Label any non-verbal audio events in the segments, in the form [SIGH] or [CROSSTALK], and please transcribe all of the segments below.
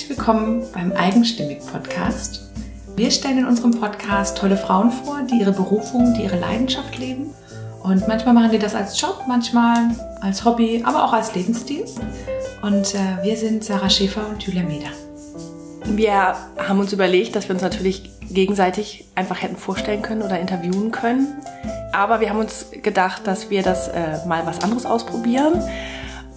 Herzlich willkommen beim Eigenstimmig Podcast. Wir stellen in unserem Podcast tolle Frauen vor, die ihre Berufung, die ihre Leidenschaft leben. Und manchmal machen die das als Job, manchmal als Hobby, aber auch als Lebensstil. Und äh, wir sind Sarah Schäfer und Julia Meder. Wir haben uns überlegt, dass wir uns natürlich gegenseitig einfach hätten vorstellen können oder interviewen können. Aber wir haben uns gedacht, dass wir das äh, mal was anderes ausprobieren.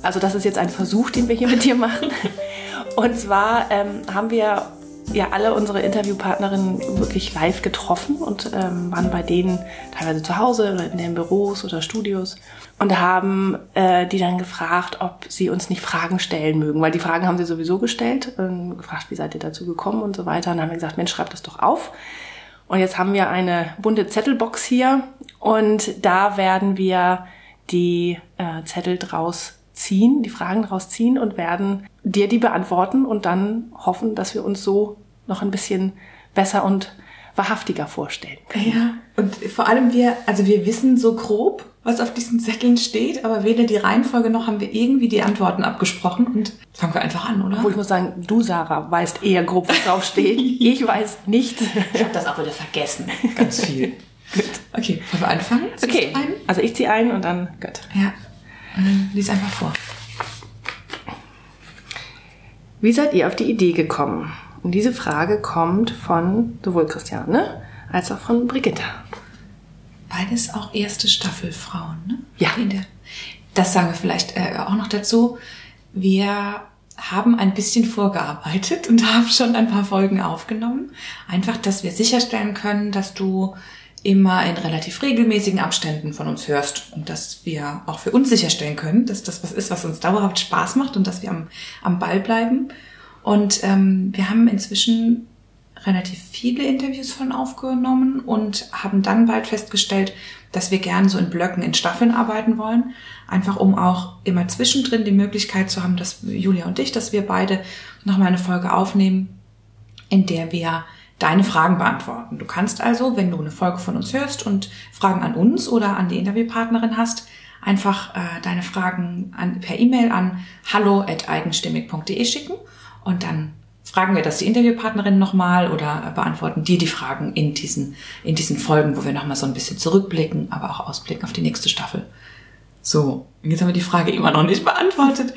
Also das ist jetzt ein Versuch, den wir hier mit dir machen. [LAUGHS] Und zwar ähm, haben wir ja alle unsere Interviewpartnerinnen wirklich live getroffen und ähm, waren bei denen teilweise zu Hause oder in den Büros oder Studios und haben äh, die dann gefragt, ob sie uns nicht Fragen stellen mögen, weil die Fragen haben sie sowieso gestellt, ähm, gefragt, wie seid ihr dazu gekommen und so weiter. Und dann haben wir gesagt, Mensch, schreibt das doch auf. Und jetzt haben wir eine bunte Zettelbox hier und da werden wir die äh, Zettel draus ziehen, die Fragen daraus ziehen und werden dir die beantworten und dann hoffen, dass wir uns so noch ein bisschen besser und wahrhaftiger vorstellen können. Ja, und vor allem wir, also wir wissen so grob, was auf diesen Zetteln steht, aber weder die Reihenfolge noch haben wir irgendwie die Antworten abgesprochen und fangen wir einfach an, oder? Obwohl ich muss sagen, du, Sarah, weißt eher grob, was drauf steht. [LAUGHS] ich weiß nicht. Ich habe das auch wieder vergessen. Ganz viel. gut. [LAUGHS] Okay, wollen wir anfangen? Ziehst okay, also ich ziehe ein und dann gut. Ja, und dann lies einfach vor. Wie seid ihr auf die Idee gekommen? Und diese Frage kommt von sowohl Christiane als auch von Brigitta. Beides auch erste Staffel Frauen, ne? Ja. Das sagen wir vielleicht äh, auch noch dazu. Wir haben ein bisschen vorgearbeitet [LAUGHS] und haben schon ein paar Folgen aufgenommen. Einfach, dass wir sicherstellen können, dass du immer in relativ regelmäßigen Abständen von uns hörst und dass wir auch für uns sicherstellen können, dass das was ist, was uns dauerhaft Spaß macht und dass wir am, am Ball bleiben. Und ähm, wir haben inzwischen relativ viele Interviews von aufgenommen und haben dann bald festgestellt, dass wir gern so in Blöcken, in Staffeln arbeiten wollen. Einfach um auch immer zwischendrin die Möglichkeit zu haben, dass Julia und ich, dass wir beide nochmal eine Folge aufnehmen, in der wir deine Fragen beantworten. Du kannst also, wenn du eine Folge von uns hörst und Fragen an uns oder an die Interviewpartnerin hast, einfach äh, deine Fragen an, per E-Mail an hallo@eigenstimmig.de schicken und dann fragen wir das die Interviewpartnerin nochmal oder beantworten dir die Fragen in diesen, in diesen Folgen, wo wir nochmal so ein bisschen zurückblicken, aber auch ausblicken auf die nächste Staffel. So, jetzt haben wir die Frage immer noch nicht beantwortet.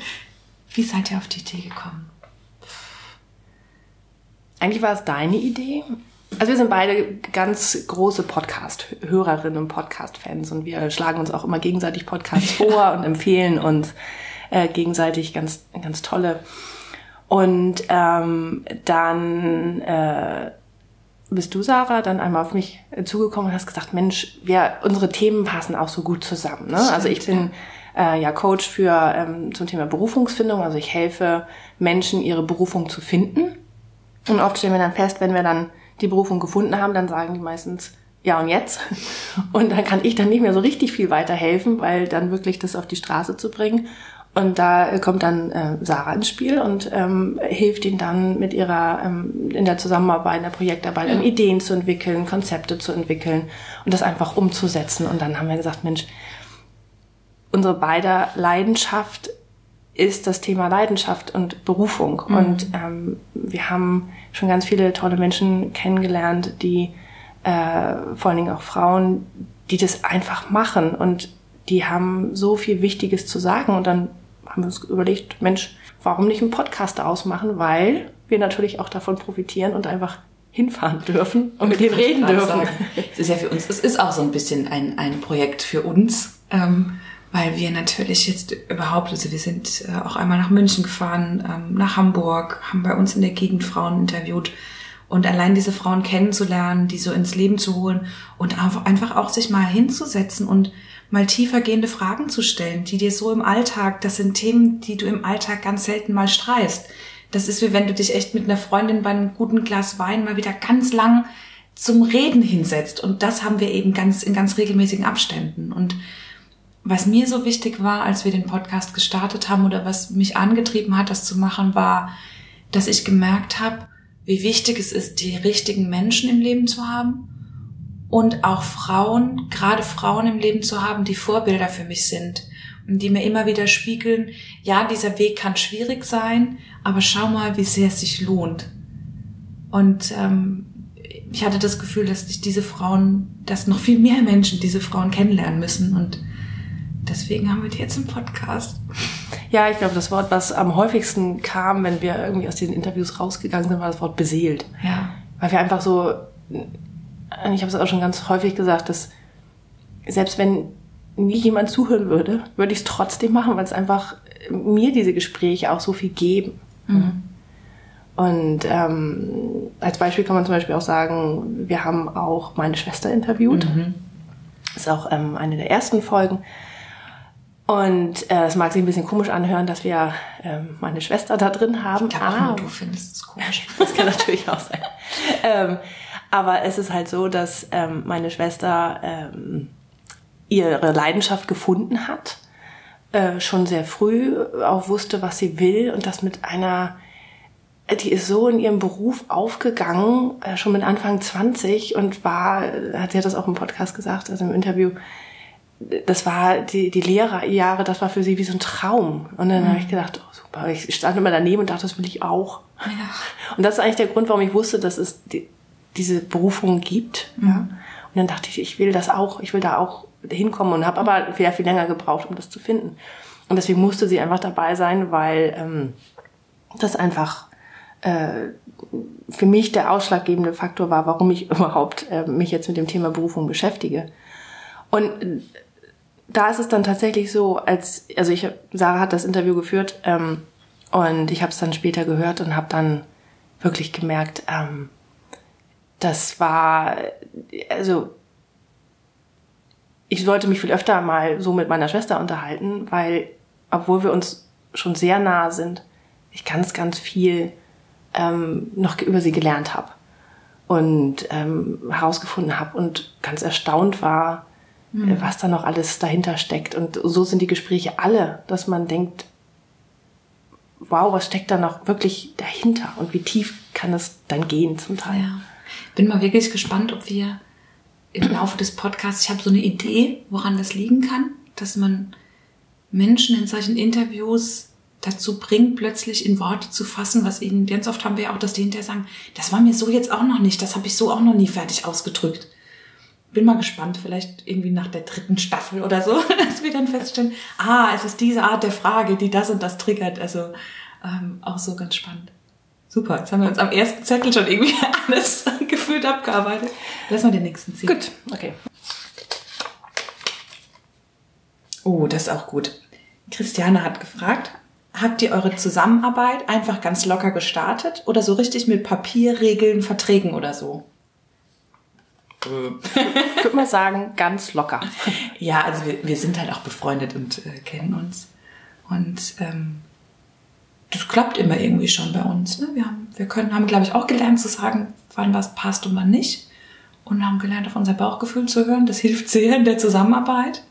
Wie seid ihr auf die Idee gekommen? Eigentlich war es deine Idee. Also wir sind beide ganz große Podcast-Hörerinnen und Podcast-Fans und wir schlagen uns auch immer gegenseitig Podcasts [LAUGHS] vor und empfehlen uns äh, gegenseitig ganz, ganz tolle. Und ähm, dann äh, bist du, Sarah, dann einmal auf mich zugekommen und hast gesagt, Mensch, wir, unsere Themen passen auch so gut zusammen. Ne? Stimmt, also ich bin äh, ja Coach für ähm, zum Thema Berufungsfindung. Also ich helfe Menschen, ihre Berufung zu finden. Und oft stellen wir dann fest, wenn wir dann die Berufung gefunden haben, dann sagen die meistens, ja und jetzt? [LAUGHS] Und dann kann ich dann nicht mehr so richtig viel weiterhelfen, weil dann wirklich das auf die Straße zu bringen. Und da kommt dann äh, Sarah ins Spiel und ähm, hilft ihnen dann mit ihrer, ähm, in der Zusammenarbeit, in der Projektarbeit, ja. Ideen zu entwickeln, Konzepte zu entwickeln und das einfach umzusetzen. Und dann haben wir gesagt, Mensch, unsere beider Leidenschaft ist das Thema Leidenschaft und Berufung. Mhm. Und ähm, wir haben schon ganz viele tolle Menschen kennengelernt, die äh, vor allen Dingen auch Frauen, die das einfach machen und die haben so viel Wichtiges zu sagen. Und dann haben wir uns überlegt, Mensch, warum nicht einen Podcast ausmachen? Weil wir natürlich auch davon profitieren und einfach hinfahren dürfen und mit denen reden dürfen. Es ist ja für uns, es ist auch so ein bisschen ein, ein Projekt für uns. Ähm, weil wir natürlich jetzt überhaupt, also wir sind äh, auch einmal nach München gefahren, ähm, nach Hamburg, haben bei uns in der Gegend Frauen interviewt und allein diese Frauen kennenzulernen, die so ins Leben zu holen und einfach auch sich mal hinzusetzen und mal tiefer gehende Fragen zu stellen, die dir so im Alltag, das sind Themen, die du im Alltag ganz selten mal streist. Das ist wie wenn du dich echt mit einer Freundin bei einem guten Glas Wein mal wieder ganz lang zum Reden hinsetzt. Und das haben wir eben ganz in ganz regelmäßigen Abständen. Und was mir so wichtig war, als wir den Podcast gestartet haben oder was mich angetrieben hat, das zu machen, war, dass ich gemerkt habe, wie wichtig es ist, die richtigen Menschen im Leben zu haben und auch Frauen, gerade Frauen im Leben zu haben, die Vorbilder für mich sind, die mir immer wieder spiegeln, ja, dieser Weg kann schwierig sein, aber schau mal, wie sehr es sich lohnt. Und ähm, ich hatte das Gefühl, dass sich diese Frauen, dass noch viel mehr Menschen diese Frauen kennenlernen müssen. Und deswegen haben wir die jetzt im Podcast. Ja, ich glaube, das Wort, was am häufigsten kam, wenn wir irgendwie aus diesen Interviews rausgegangen sind, war das Wort beseelt. Ja. Weil wir einfach so, ich habe es auch schon ganz häufig gesagt, dass selbst wenn nie jemand zuhören würde, würde ich es trotzdem machen, weil es einfach mir diese Gespräche auch so viel geben. Mhm. Und ähm, als Beispiel kann man zum Beispiel auch sagen, wir haben auch meine Schwester interviewt. Mhm. Das ist auch ähm, eine der ersten Folgen. Und äh, es mag sich ein bisschen komisch anhören, dass wir ähm, meine Schwester da drin haben. Ich glaube, ah, du findest es komisch. [LAUGHS] das kann natürlich auch sein. Ähm, aber es ist halt so, dass ähm, meine Schwester ähm, ihre Leidenschaft gefunden hat, äh, schon sehr früh auch wusste, was sie will und das mit einer, die ist so in ihrem Beruf aufgegangen, äh, schon mit Anfang 20 und war, hat sie hat das auch im Podcast gesagt, also im Interview, das war die, die Lehrerjahre, das war für sie wie so ein Traum. Und dann mhm. habe ich gedacht, oh super, ich stand immer daneben und dachte, das will ich auch. Ja. Und das ist eigentlich der Grund, warum ich wusste, dass es die, diese Berufung gibt. Ja. Und dann dachte ich, ich will das auch, ich will da auch hinkommen und habe aber sehr viel länger gebraucht, um das zu finden. Und deswegen musste sie einfach dabei sein, weil ähm, das einfach äh, für mich der ausschlaggebende Faktor war, warum ich [LAUGHS] überhaupt äh, mich jetzt mit dem Thema Berufung beschäftige. Und äh, da ist es dann tatsächlich so, als also ich Sarah hat das Interview geführt ähm, und ich habe es dann später gehört und habe dann wirklich gemerkt, ähm, das war also ich sollte mich viel öfter mal so mit meiner Schwester unterhalten, weil, obwohl wir uns schon sehr nah sind, ich ganz, ganz viel ähm, noch über sie gelernt habe und ähm, herausgefunden habe und ganz erstaunt war, mhm. was da noch alles dahinter steckt. Und so sind die Gespräche alle, dass man denkt, wow, was steckt da noch wirklich dahinter und wie tief kann es dann gehen zum Teil. Ja. Bin mal wirklich gespannt, ob wir im Laufe des Podcasts, ich habe so eine Idee, woran das liegen kann, dass man Menschen in solchen Interviews dazu bringt, plötzlich in Worte zu fassen, was ihnen, ganz oft haben wir ja auch, dass die hinterher sagen, das war mir so jetzt auch noch nicht, das habe ich so auch noch nie fertig ausgedrückt. Bin mal gespannt, vielleicht irgendwie nach der dritten Staffel oder so, [LAUGHS] dass wir dann feststellen, ah, es ist diese Art der Frage, die das und das triggert. Also ähm, auch so ganz spannend. Super, jetzt haben wir uns am ersten Zettel schon irgendwie [LAUGHS] alles gefühlt abgearbeitet. Lass mal den nächsten ziehen. Gut, okay. Oh, das ist auch gut. Christiane hat gefragt, habt ihr eure Zusammenarbeit einfach ganz locker gestartet oder so richtig mit Papierregeln, Verträgen oder so? Ich würde mal sagen, ganz locker. Ja, also wir, wir sind halt auch befreundet und äh, kennen uns. Und ähm, das klappt immer irgendwie schon bei uns. Ne? Wir, haben, wir können, haben, glaube ich, auch gelernt zu sagen, wann was passt und wann nicht. Und haben gelernt, auf unser Bauchgefühl zu hören. Das [LAUGHS] hilft sehr in der Zusammenarbeit.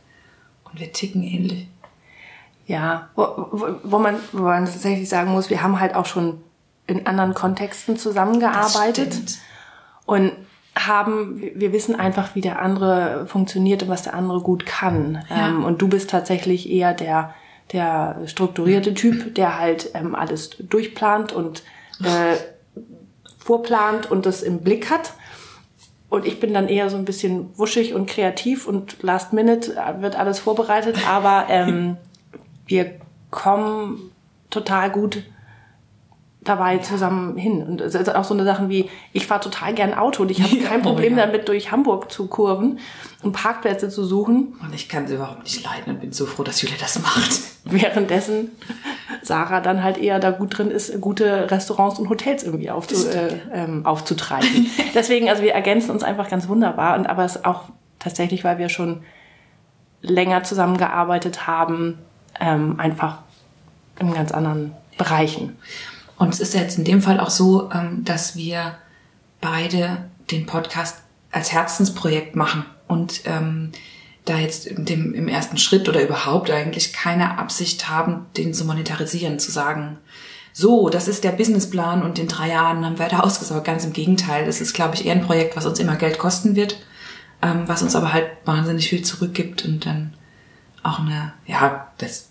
Und wir ticken ähnlich. Ja, wo, wo, wo, man, wo man tatsächlich sagen muss, wir haben halt auch schon in anderen Kontexten zusammengearbeitet. Und haben, wir wissen einfach, wie der andere funktioniert und was der andere gut kann. Ja. Ähm, und du bist tatsächlich eher der der strukturierte Typ, der halt ähm, alles durchplant und äh, vorplant und das im Blick hat. Und ich bin dann eher so ein bisschen wuschig und kreativ und last minute wird alles vorbereitet, aber ähm, wir kommen total gut dabei zusammen hin. Und es ist auch so eine Sachen wie, ich fahre total gern Auto und ich habe [LAUGHS] kein Problem damit, durch Hamburg zu kurven und Parkplätze zu suchen. Und ich kann sie überhaupt nicht leiden und bin so froh, dass Julia das macht. [LAUGHS] Währenddessen Sarah dann halt eher da gut drin ist, gute Restaurants und Hotels irgendwie aufzu, äh, ähm, aufzutreiben. [LAUGHS] Deswegen, also wir ergänzen uns einfach ganz wunderbar. Und aber es auch tatsächlich, weil wir schon länger zusammengearbeitet haben, ähm, einfach in ganz anderen Bereichen. Und es ist jetzt in dem Fall auch so, ähm, dass wir beide den Podcast als Herzensprojekt machen und ähm, da jetzt dem, im ersten Schritt oder überhaupt eigentlich keine Absicht haben, den zu monetarisieren, zu sagen, so, das ist der Businessplan und in drei Jahren haben wir da ausgesorgt. Ganz im Gegenteil, das ist, glaube ich, eher ein Projekt, was uns immer Geld kosten wird, ähm, was uns aber halt wahnsinnig viel zurückgibt und dann auch eine, ja, das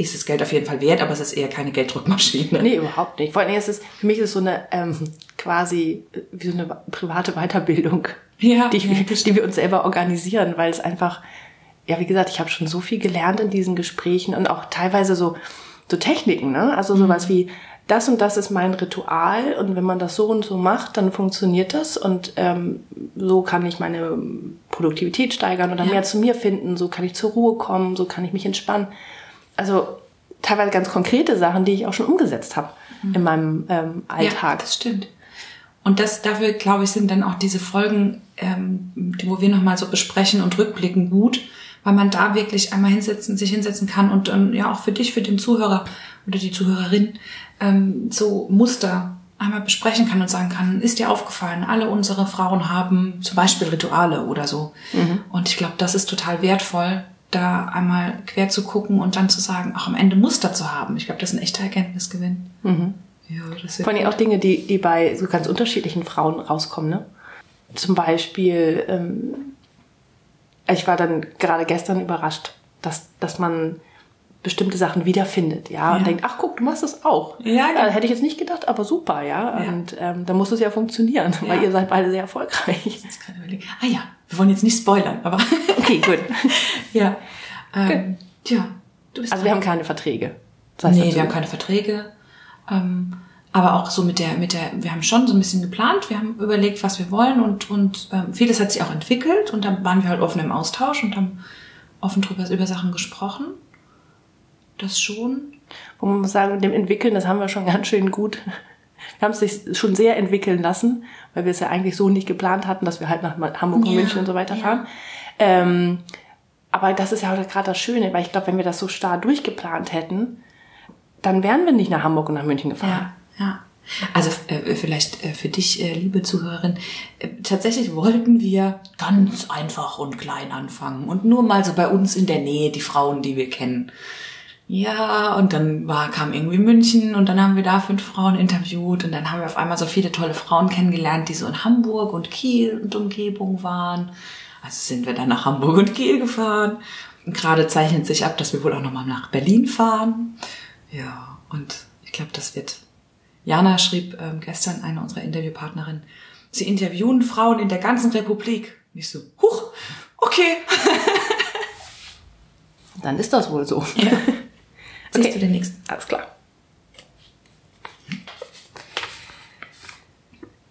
ist das Geld auf jeden Fall wert, aber es ist eher keine Gelddruckmaschine. Nee, überhaupt nicht. Vor allem ist es, für mich ist es so eine ähm, quasi äh, wie so eine private Weiterbildung, Ja, die, ja, [LAUGHS] die wir uns selber organisieren, weil es einfach, ja, wie gesagt, ich habe schon so viel gelernt in diesen Gesprächen und auch teilweise so, so Techniken, ne? Also sowas wie, das und das ist mein Ritual und wenn man das so und so macht, dann funktioniert das und ähm, so kann ich meine Produktivität steigern oder Ja. mehr zu mir finden, so kann ich zur Ruhe kommen, so kann ich mich entspannen. Also teilweise ganz konkrete Sachen, die ich auch schon umgesetzt habe in meinem ähm, Ja, Alltag. das stimmt. Und das dafür, glaube ich, sind dann auch diese Folgen, ähm, wo wir nochmal so besprechen und rückblicken gut, weil man da wirklich einmal hinsetzen, sich hinsetzen kann und ähm, ja auch für dich, für den Zuhörer oder die Zuhörerin ähm, so Muster einmal besprechen kann und sagen kann, ist dir aufgefallen, alle unsere Frauen haben zum Beispiel Rituale oder so. Und ich glaube, das ist total wertvoll, da einmal quer zu gucken und dann zu sagen, auch am Ende Muster zu haben. Ich glaube, das ist ein echter Erkenntnisgewinn. Ja, das Vor allem auch Dinge, die, die bei so ganz unterschiedlichen Frauen rauskommen. Ne? Zum Beispiel, ähm, ich war dann gerade gestern überrascht, dass, dass man bestimmte Sachen wiederfindet, ja, Ja. und denkt, ach guck, du machst es auch. Ja, genau. Hätte ich jetzt nicht gedacht, aber super, ja. Ja. Und ähm, da muss es ja funktionieren, [LAUGHS] weil Ja. ihr seid beide sehr erfolgreich. jetzt gerade überlegen. Ah ja, wir wollen jetzt nicht spoilern, aber [LAUGHS] Okay, gut. [LAUGHS] ja. Ähm, tja, du bist Also wir haben keine Verträge. Das heißt nee, dazu- wir haben keine Verträge. Ähm, aber auch so mit der, mit der, wir haben schon so ein bisschen geplant, wir haben überlegt, was wir wollen und, und ähm, vieles hat sich auch entwickelt und dann waren wir halt offen im Austausch und haben offen drüber über Sachen gesprochen. Das schon. Wo man muss sagen, mit dem Entwickeln, das haben wir schon [LAUGHS] ganz schön gut. Wir haben es sich schon sehr entwickeln lassen, weil wir es ja eigentlich so nicht geplant hatten, dass wir halt nach Hamburg und Ja, München und so weiter ja. fahren. Ähm, aber das ist ja auch gerade das Schöne, weil ich glaube, wenn wir das so starr durchgeplant hätten, dann wären wir nicht nach Hamburg und nach München gefahren. Ja, ja. Also äh, vielleicht äh, für dich, äh, liebe Zuhörerin, äh, tatsächlich wollten wir ganz einfach und klein anfangen und nur mal so bei uns in der Nähe die Frauen, die wir kennen. Ja, und dann war, kam irgendwie München und dann haben wir da fünf Frauen interviewt und dann haben wir auf einmal so viele tolle Frauen kennengelernt, die so in Hamburg und Kiel und Umgebung waren. Also sind wir dann nach Hamburg und Kiel gefahren. Und gerade zeichnet sich ab, dass wir wohl auch nochmal nach Berlin fahren. Ja, und ich glaube, das wird. Jana schrieb ähm, gestern eine unserer Interviewpartnerin, sie interviewen Frauen in der ganzen Republik. Und ich so, huch, okay. [LAUGHS] Dann ist das wohl so. Ja. Siehst Okay. du den nächsten? Alles klar.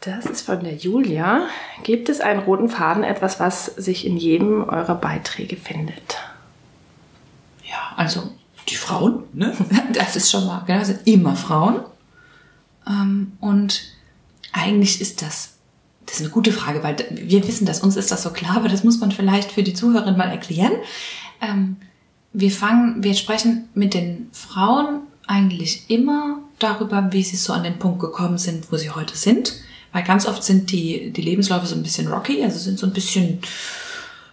Das ist von der Julia. Gibt es einen roten Faden, etwas, was sich in jedem eurer Beiträge findet? Ja, also die Frauen, ne? [LAUGHS] Das ist schon mal, genau, das sind immer Frauen. Ähm, und eigentlich ist das, das ist eine gute Frage, weil wir wissen, dass uns ist das so klar, aber das muss man vielleicht für die Zuhörerin mal erklären. Wir fangen, wir sprechen mit den Frauen eigentlich immer darüber, wie sie so an den Punkt gekommen sind, wo sie heute sind. Weil ganz oft sind die, die Lebensläufe so ein bisschen rocky, also sind so ein bisschen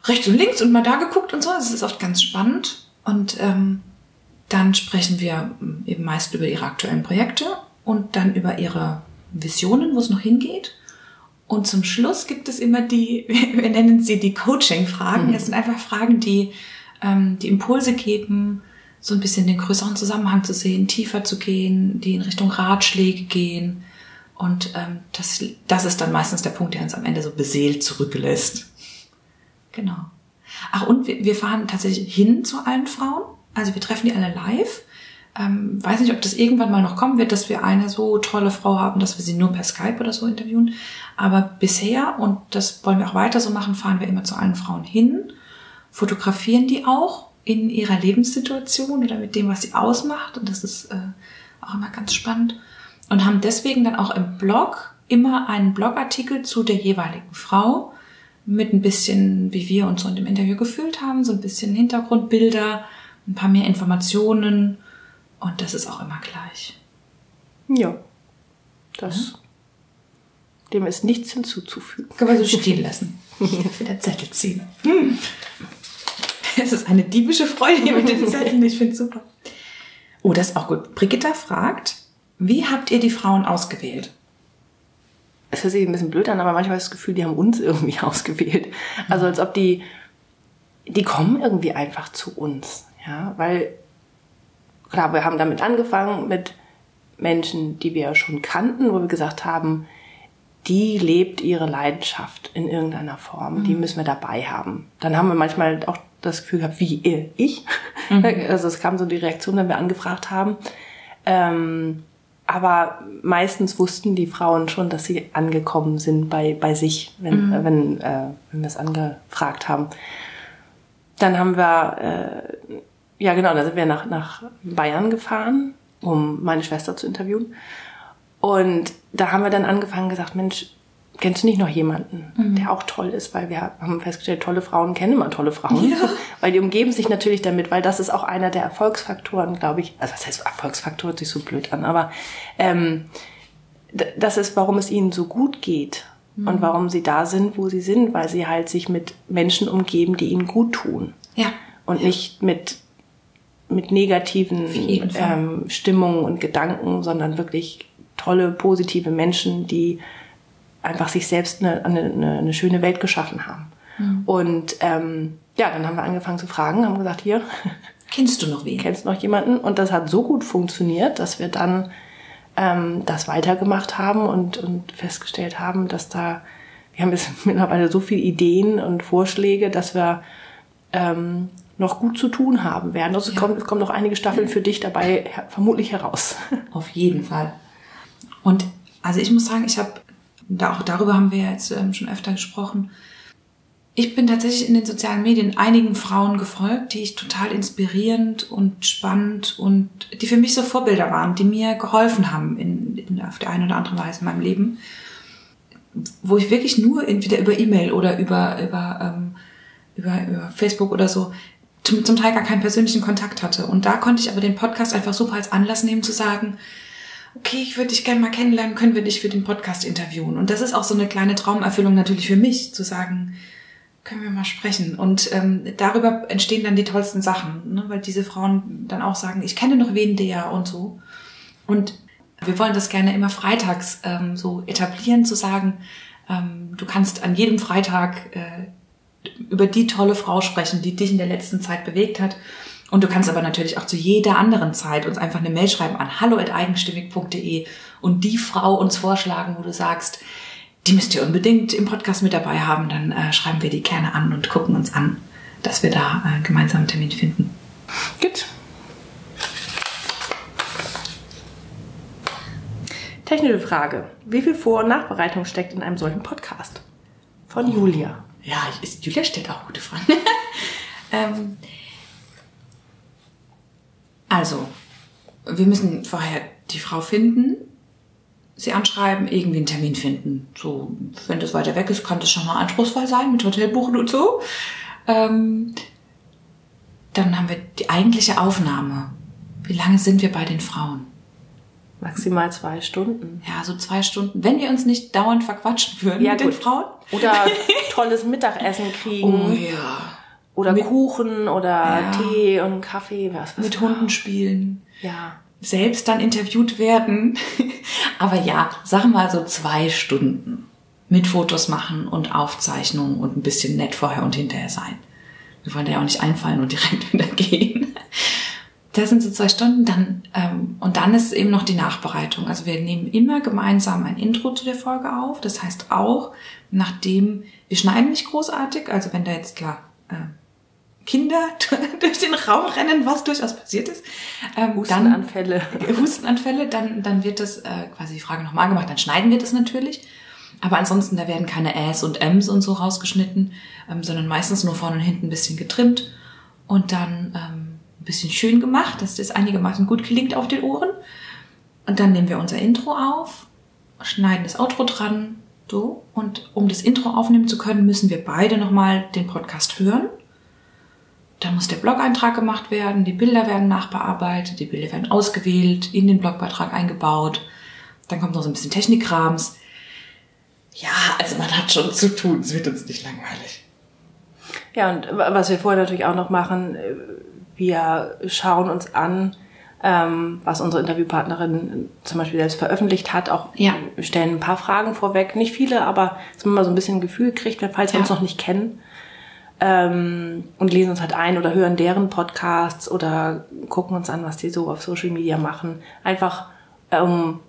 rechts und links und mal da geguckt und so. Das ist oft ganz spannend. Und ähm, dann sprechen wir eben meist über ihre aktuellen Projekte und dann über ihre Visionen, wo es noch hingeht. Und zum Schluss gibt es immer die, [LAUGHS] wir nennen sie die Coaching-Fragen. Das sind einfach Fragen, die ähm, die Impulse geben, so ein bisschen den größeren Zusammenhang zu sehen, tiefer zu gehen, die in Richtung Ratschläge gehen. Und ähm, das, das ist dann meistens der Punkt, der uns am Ende so beseelt zurücklässt. Genau. Ach, und wir, wir fahren tatsächlich hin zu allen Frauen. Also wir treffen die alle live. Ähm, weiß nicht, ob das irgendwann mal noch kommen wird, dass wir eine so tolle Frau haben, dass wir sie nur per Skype oder so interviewen. Aber bisher, und das wollen wir auch weiter so machen, fahren wir immer zu allen Frauen hin, fotografieren die auch in ihrer Lebenssituation oder mit dem, was sie ausmacht. Und das ist äh, auch immer ganz spannend. Und haben deswegen dann auch im Blog immer einen Blogartikel zu der jeweiligen Frau mit ein bisschen, wie wir uns so in dem Interview gefühlt haben, so ein bisschen Hintergrundbilder, ein paar mehr Informationen. Und das ist auch immer gleich. Ja. Das. Dem ist nichts hinzuzufügen. Können wir so [LAUGHS] stehen lassen. Jetzt wieder Zettel ziehen. [LAUGHS] Hm. [LAUGHS] Es ist eine diebische Freude hier mit den [LAUGHS] Zetteln. Ich finde super. Oh, das ist auch gut. Brigitta fragt, wie habt ihr die Frauen ausgewählt? Es hört sich ein bisschen blöd an, aber manchmal habe ich das Gefühl, die haben uns irgendwie [LAUGHS] ausgewählt. Also als ob die, die kommen irgendwie einfach zu uns. Ja, weil klar, wir haben damit angefangen mit Menschen, die wir schon kannten, wo wir gesagt haben, die lebt ihre Leidenschaft in irgendeiner Form. Mhm. Die müssen wir dabei haben. Dann haben wir manchmal auch das Gefühl gehabt, wie ich. [LAUGHS] Mhm. Also es kam so die Reaktion, wenn wir angefragt haben. Ähm, aber meistens wussten die Frauen schon, dass sie angekommen sind bei, bei sich, wenn, mhm. wenn, äh, wenn wir es angefragt haben. Dann haben wir, äh, ja genau, da sind wir nach, nach Bayern gefahren, um meine Schwester zu interviewen. Und da haben wir dann angefangen gesagt, Mensch, kennst du nicht noch jemanden, mhm. der auch toll ist? Weil wir haben festgestellt, tolle Frauen kennen immer tolle Frauen. Ja. [LAUGHS] Weil die umgeben sich natürlich damit, weil das ist auch einer der Erfolgsfaktoren, glaube ich. Also was heißt Erfolgsfaktor, hört sich so blöd an, aber ähm, das ist, warum es ihnen so gut geht mhm. und warum sie da sind, wo sie sind, weil sie halt sich mit Menschen umgeben, die ihnen gut tun. Ja. Und nicht mit mit negativen ähm, Stimmungen und Gedanken, sondern wirklich tolle, positive Menschen, die einfach sich selbst eine, eine, eine schöne Welt geschaffen haben. Mhm. Und ähm, ja, dann haben wir angefangen zu fragen, haben gesagt, hier. [LAUGHS] Kennst du noch wen? Kennst du noch jemanden? Und das hat so gut funktioniert, dass wir dann ähm, das weitergemacht haben und, und festgestellt haben, dass da, wir haben jetzt [LAUGHS] mittlerweile so viele Ideen und Vorschläge, dass wir ähm, noch gut zu tun haben werden. Also ja. es, kommt, es kommen noch einige Staffeln für dich dabei vermutlich heraus. [LAUGHS] Auf jeden Fall. Und also ich muss sagen, ich habe, da auch darüber haben wir jetzt ähm, schon öfter gesprochen, ich bin tatsächlich in den sozialen Medien einigen Frauen gefolgt, die ich total inspirierend und spannend und die für mich so Vorbilder waren, die mir geholfen haben in, in auf der einen oder anderen Weise in meinem Leben, wo ich wirklich nur entweder über E-Mail oder über über, ähm, über über Facebook oder so zum, zum Teil gar keinen persönlichen Kontakt hatte. Und da konnte ich aber den Podcast einfach super als Anlass nehmen zu sagen, okay, ich würde dich gerne mal kennenlernen, können wir dich für den Podcast interviewen? Und das ist auch so eine kleine Traumerfüllung natürlich für mich, zu sagen, können wir mal sprechen. Und ähm, darüber entstehen dann die tollsten Sachen, ne? weil diese Frauen dann auch sagen, ich kenne noch wen der und so. Und wir wollen das gerne immer freitags ähm, so etablieren, zu sagen, ähm, du kannst an jedem Freitag äh, über die tolle Frau sprechen, die dich in der letzten Zeit bewegt hat. Und du kannst aber natürlich auch zu jeder anderen Zeit uns einfach eine Mail schreiben an hallo.eigenstimmig.de und die Frau uns vorschlagen, wo du sagst, die müsst ihr unbedingt im Podcast mit dabei haben, dann äh, schreiben wir die gerne an und gucken uns an, dass wir da äh, gemeinsam einen Termin finden. Gut. Technische Frage. Wie viel Vor- und Nachbereitung steckt in einem solchen Podcast? Von. Julia. Ja, ist, Julia stellt auch gute Fragen. [LAUGHS] ähm, also, wir müssen vorher die Frau finden, sie anschreiben, irgendwie einen Termin finden. So, wenn das weiter weg ist, kann das schon mal anspruchsvoll sein mit Hotelbuchen und so. Ähm, dann haben wir die eigentliche Aufnahme. Wie lange sind wir bei den Frauen? Maximal zwei Stunden. Ja, so zwei Stunden. Wenn wir uns nicht dauernd verquatschen würden ja, mit gut. den Frauen. Oder [LAUGHS] tolles Mittagessen kriegen. Oh ja. Oder mit, Kuchen oder ja. Tee und Kaffee. Was, was mit Hunden spielen. Ja selbst dann interviewt werden. [LAUGHS] Aber ja, sag mal so zwei Stunden mit Fotos machen und Aufzeichnungen und ein bisschen nett vorher und hinterher sein. Wir wollen da ja auch nicht einfallen und direkt [LAUGHS] wieder gehen. Das sind so zwei Stunden, dann ähm, und dann ist eben noch die Nachbereitung. Also wir nehmen immer gemeinsam ein Intro zu der Folge auf. Das heißt auch, nachdem wir schneiden nicht großartig, also wenn da jetzt klar äh, Kinder [LAUGHS] durch den Raum rennen, was durchaus passiert ist. Ähm, Hustenanfälle. Dann, [LAUGHS] Hustenanfälle, dann, dann wird das äh, quasi die Frage nochmal gemacht, dann schneiden wir das natürlich. Aber ansonsten, da werden keine Äs und Ms und so rausgeschnitten, ähm, sondern meistens nur vorne und hinten ein bisschen getrimmt und dann ähm, ein bisschen schön gemacht, dass das einigermaßen gut klingt auf den Ohren. Und dann nehmen wir unser Intro auf, schneiden das Outro dran, so. Und um das Intro aufnehmen zu können, müssen wir beide nochmal den Podcast hören dann muss der Blog-Eintrag gemacht werden, die Bilder werden nachbearbeitet, die Bilder werden ausgewählt, in den Blogbeitrag eingebaut. Dann kommt noch so ein bisschen Technikrams. Ja, also man hat schon zu tun, es wird uns nicht langweilig. Ja, und was wir vorher natürlich auch noch machen, wir schauen uns an, ähm, was unsere Interviewpartnerin zum Beispiel selbst veröffentlicht hat. Auch ja. stellen ein paar Fragen vorweg, nicht viele, aber dass man mal so ein bisschen ein Gefühl kriegt, falls wir ja. uns noch nicht kennen. Ähm, und lesen uns halt ein oder hören deren Podcasts oder gucken uns an, was die so auf Social Media machen. Einfach um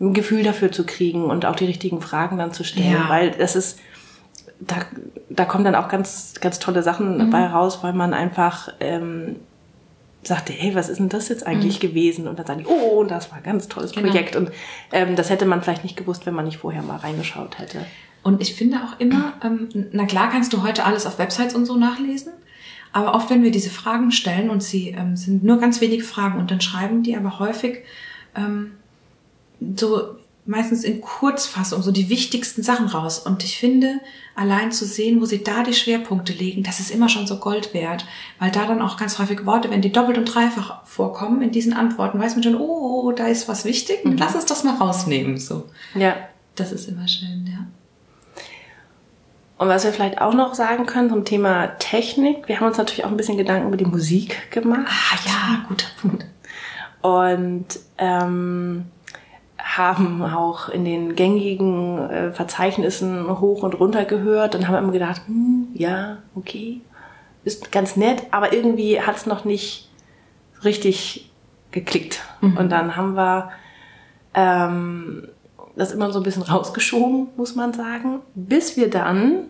ein Gefühl dafür zu kriegen und auch die richtigen Fragen dann zu stellen, Ja. weil das ist da, da kommen dann auch ganz, ganz tolle Sachen Mhm. bei raus, weil man einfach ähm, sagte, hey, was ist denn das jetzt eigentlich gewesen? Und dann sagen die, oh, das war ein ganz tolles Mhm. Genau. Projekt. Und ähm, das hätte man vielleicht nicht gewusst, wenn man nicht vorher mal reingeschaut hätte. Und ich finde auch immer, ähm, na klar kannst du heute alles auf Websites und so nachlesen, aber oft, wenn wir diese Fragen stellen und sie ähm, sind nur ganz wenige Fragen und dann schreiben die aber häufig ähm, so meistens in Kurzfassung so die wichtigsten Sachen raus. Und ich finde, allein zu sehen, wo sie da die Schwerpunkte legen, das ist immer schon so Gold wert, weil da dann auch ganz häufig Worte, wenn die doppelt und dreifach vorkommen in diesen Antworten, weiß man schon, oh, da ist was wichtig, lass uns das mal rausnehmen. So, Ja. das ist immer schön, ja. Und was wir vielleicht auch noch sagen können zum Thema Technik, wir haben uns natürlich auch ein bisschen Gedanken über die Musik gemacht. Ah ja, guter Punkt. und ähm, haben auch in den gängigen äh, Verzeichnissen hoch und runter gehört und haben immer gedacht, hm, ja, okay, ist ganz nett, aber irgendwie hat es noch nicht richtig geklickt. Und dann haben wir ähm, das immer so ein bisschen rausgeschoben, muss man sagen, bis wir dann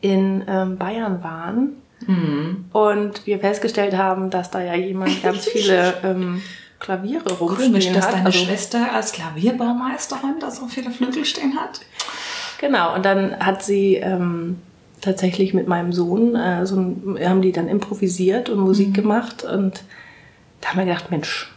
in ähm, Bayern waren und wir festgestellt haben, dass da ja jemand ganz [LAUGHS] viele ähm, Klaviere rumstehen Komisch, dass hat. deine Also- Schwester als Klavierbaumeisterin da so viele Flügel stehen hat. Genau, und dann hat sie ähm, tatsächlich mit meinem Sohn, äh, so ein, haben die dann improvisiert und Musik gemacht und da haben wir gedacht, Mensch,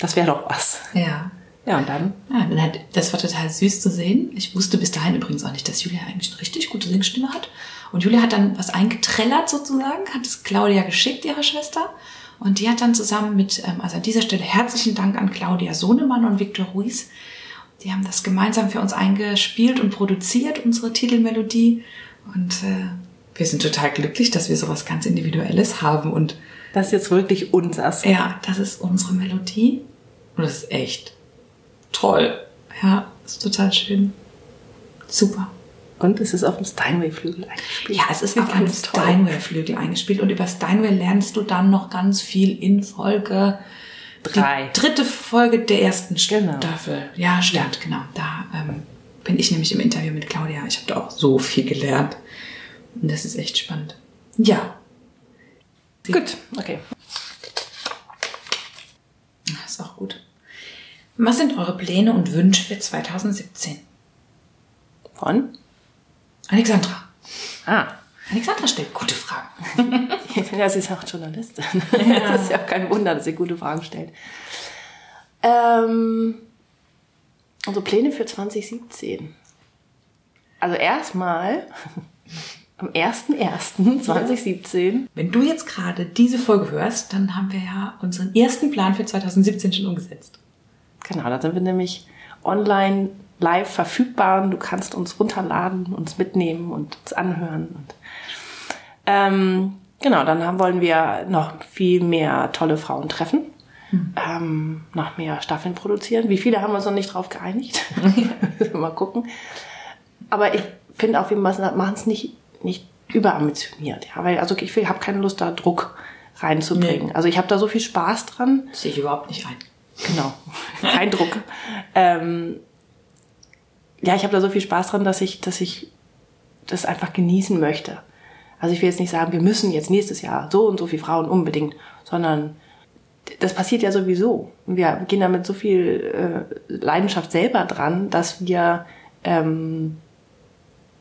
das wäre doch was. Ja. Ja, und dann, Ja, dann hat- das war total süß zu sehen. Ich wusste bis dahin übrigens auch nicht, dass Julia eigentlich eine richtig gute Singstimme hat. Und Julia hat dann was eingetrellert sozusagen, hat es Claudia geschickt, ihrer Schwester. Und die hat dann zusammen mit, ähm, also an dieser Stelle herzlichen Dank an Claudia Sohnemann und Viktor Ruiz. Die haben das gemeinsam für uns eingespielt und produziert, unsere Titelmelodie. Und äh, wir sind total glücklich, dass wir sowas ganz Individuelles haben. Und das ist jetzt wirklich unsers. ja, das ist unsere Melodie. Und das ist echt toll. Ja, ist total schön. Super. Und es ist auf dem Steinway-Flügel eingespielt. Ja, es ist auf einem toll. Steinway-Flügel eingespielt und über Steinway lernst du dann noch ganz viel in Folge Drei. Die dritte Folge der ersten Genau. Staffel. Ja, stimmt, genau. Da ähm, bin ich nämlich im Interview mit Claudia. Ich habe da auch so viel gelernt. Und das ist echt spannend. Ja, Gut, okay. das ist auch gut. Was sind eure Pläne und Wünsche für 2017? Von? Alexandra. Ah. Alexandra stellt gute Fragen. [LAUGHS] Ja, sie ist auch Journalistin. [LAUGHS] Das ist ja auch kein Wunder, dass sie gute Fragen stellt. Ähm, unsere Pläne für 2017. Also erstmal [LAUGHS] am 1.1.2017 Wenn du jetzt gerade diese Folge hörst, dann haben wir ja unseren ersten Plan für 2017 schon umgesetzt. Genau, da sind wir nämlich online live verfügbar. Du kannst uns runterladen, uns mitnehmen und uns anhören. Und, ähm, genau, dann haben, wollen wir noch viel mehr tolle Frauen treffen. Ähm, noch mehr Staffeln produzieren. Wie viele haben wir uns noch nicht drauf geeinigt? [LAUGHS] Mal gucken. Aber ich finde auch, wir machen es nicht, nicht überambitioniert. Ja, weil also ich habe keine Lust, da Druck reinzubringen. Nee. Also ich habe da so viel Spaß dran. Sehe ich überhaupt nicht ein. Genau, kein Druck. Ähm, ja, ich habe da so viel Spaß dran, dass ich, dass ich das einfach genießen möchte. Also ich will jetzt nicht sagen, wir müssen jetzt nächstes Jahr so und so viele Frauen unbedingt, sondern das passiert ja sowieso. Wir gehen da mit so viel äh, Leidenschaft selber dran, dass wir ähm,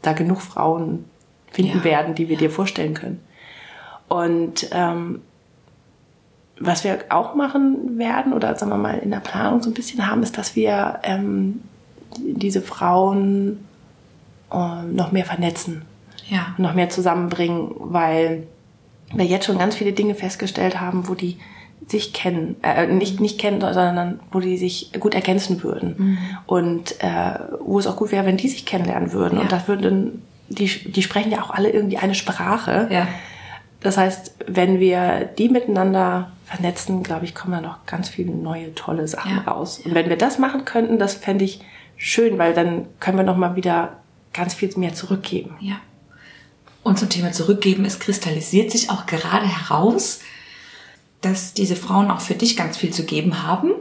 da genug Frauen finden Ja, werden, die wir dir vorstellen können. Und ähm, was wir auch machen werden oder sagen wir mal in der Planung so ein bisschen haben, ist, dass wir ähm, diese Frauen ähm, noch mehr vernetzen, Ja. noch mehr zusammenbringen, weil wir jetzt schon ganz viele Dinge festgestellt haben, wo die sich kennen, äh, nicht, nicht kennen, sondern wo die sich gut ergänzen würden. Und äh, wo es auch gut wäre, wenn die sich kennenlernen würden. Ja. Und das würden, die, die sprechen ja auch alle irgendwie eine Sprache. Ja. Das heißt, wenn wir die miteinander vernetzen, glaube ich, kommen da noch ganz viele neue, tolle Sachen Ja. raus. Und wenn wir das machen könnten, das fände ich schön, weil dann können wir noch mal wieder ganz viel mehr zurückgeben. Ja. Und zum Thema Zurückgeben, es kristallisiert sich auch gerade heraus, dass diese Frauen auch für dich ganz viel zu geben haben.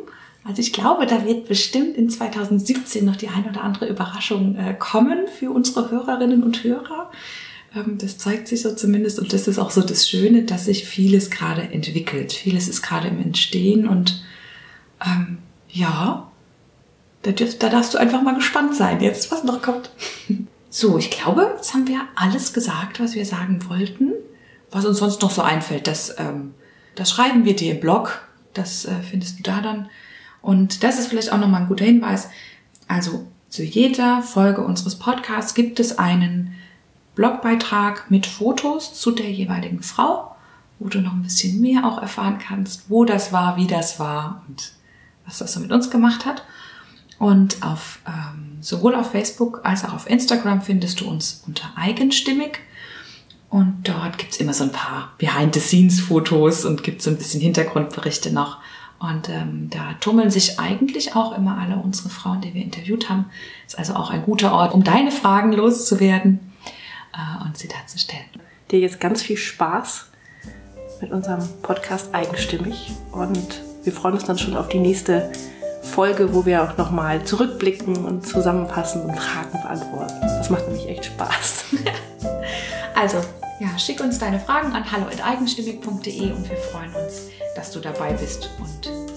Also ich glaube, da wird bestimmt in 2017 noch die ein oder andere Überraschung äh, kommen für unsere Hörerinnen und Hörer. Ähm, das zeigt sich so zumindest und das ist auch so das Schöne, dass sich vieles gerade entwickelt. Vieles ist gerade im Entstehen und ähm, ja, da, dürf, da darfst du einfach mal gespannt sein jetzt, was noch kommt. [LAUGHS] So, ich glaube, jetzt haben wir alles gesagt, was wir sagen wollten. Was uns sonst noch so einfällt, das, ähm, das schreiben wir dir im Blog. Das äh, findest du da dann. Und das ist vielleicht auch nochmal ein guter Hinweis. Also zu jeder Folge unseres Podcasts gibt es einen Blogbeitrag mit Fotos zu der jeweiligen Frau, wo du noch ein bisschen mehr auch erfahren kannst, wo das war, wie das war und was das so mit uns gemacht hat. Und auf, ähm, sowohl auf Facebook als auch auf Instagram findest du uns unter eigenstimmig. Und dort gibt's immer so ein paar Behind-the-Scenes-Fotos und gibt so ein bisschen Hintergrundberichte noch. Und ähm, da tummeln sich eigentlich auch immer alle unsere Frauen, die wir interviewt haben. Ist also auch ein guter Ort, um deine Fragen loszuwerden äh, und sie darzustellen. Dir jetzt ganz viel Spaß mit unserem Podcast Eigenstimmig und wir freuen uns dann schon auf die nächste Folge, wo wir auch nochmal zurückblicken und zusammenfassen und Fragen beantworten. Das macht nämlich echt Spaß. [LAUGHS] also, ja, schick uns deine Fragen an hallo.eigenstimmig.de und wir freuen uns, dass du dabei bist und.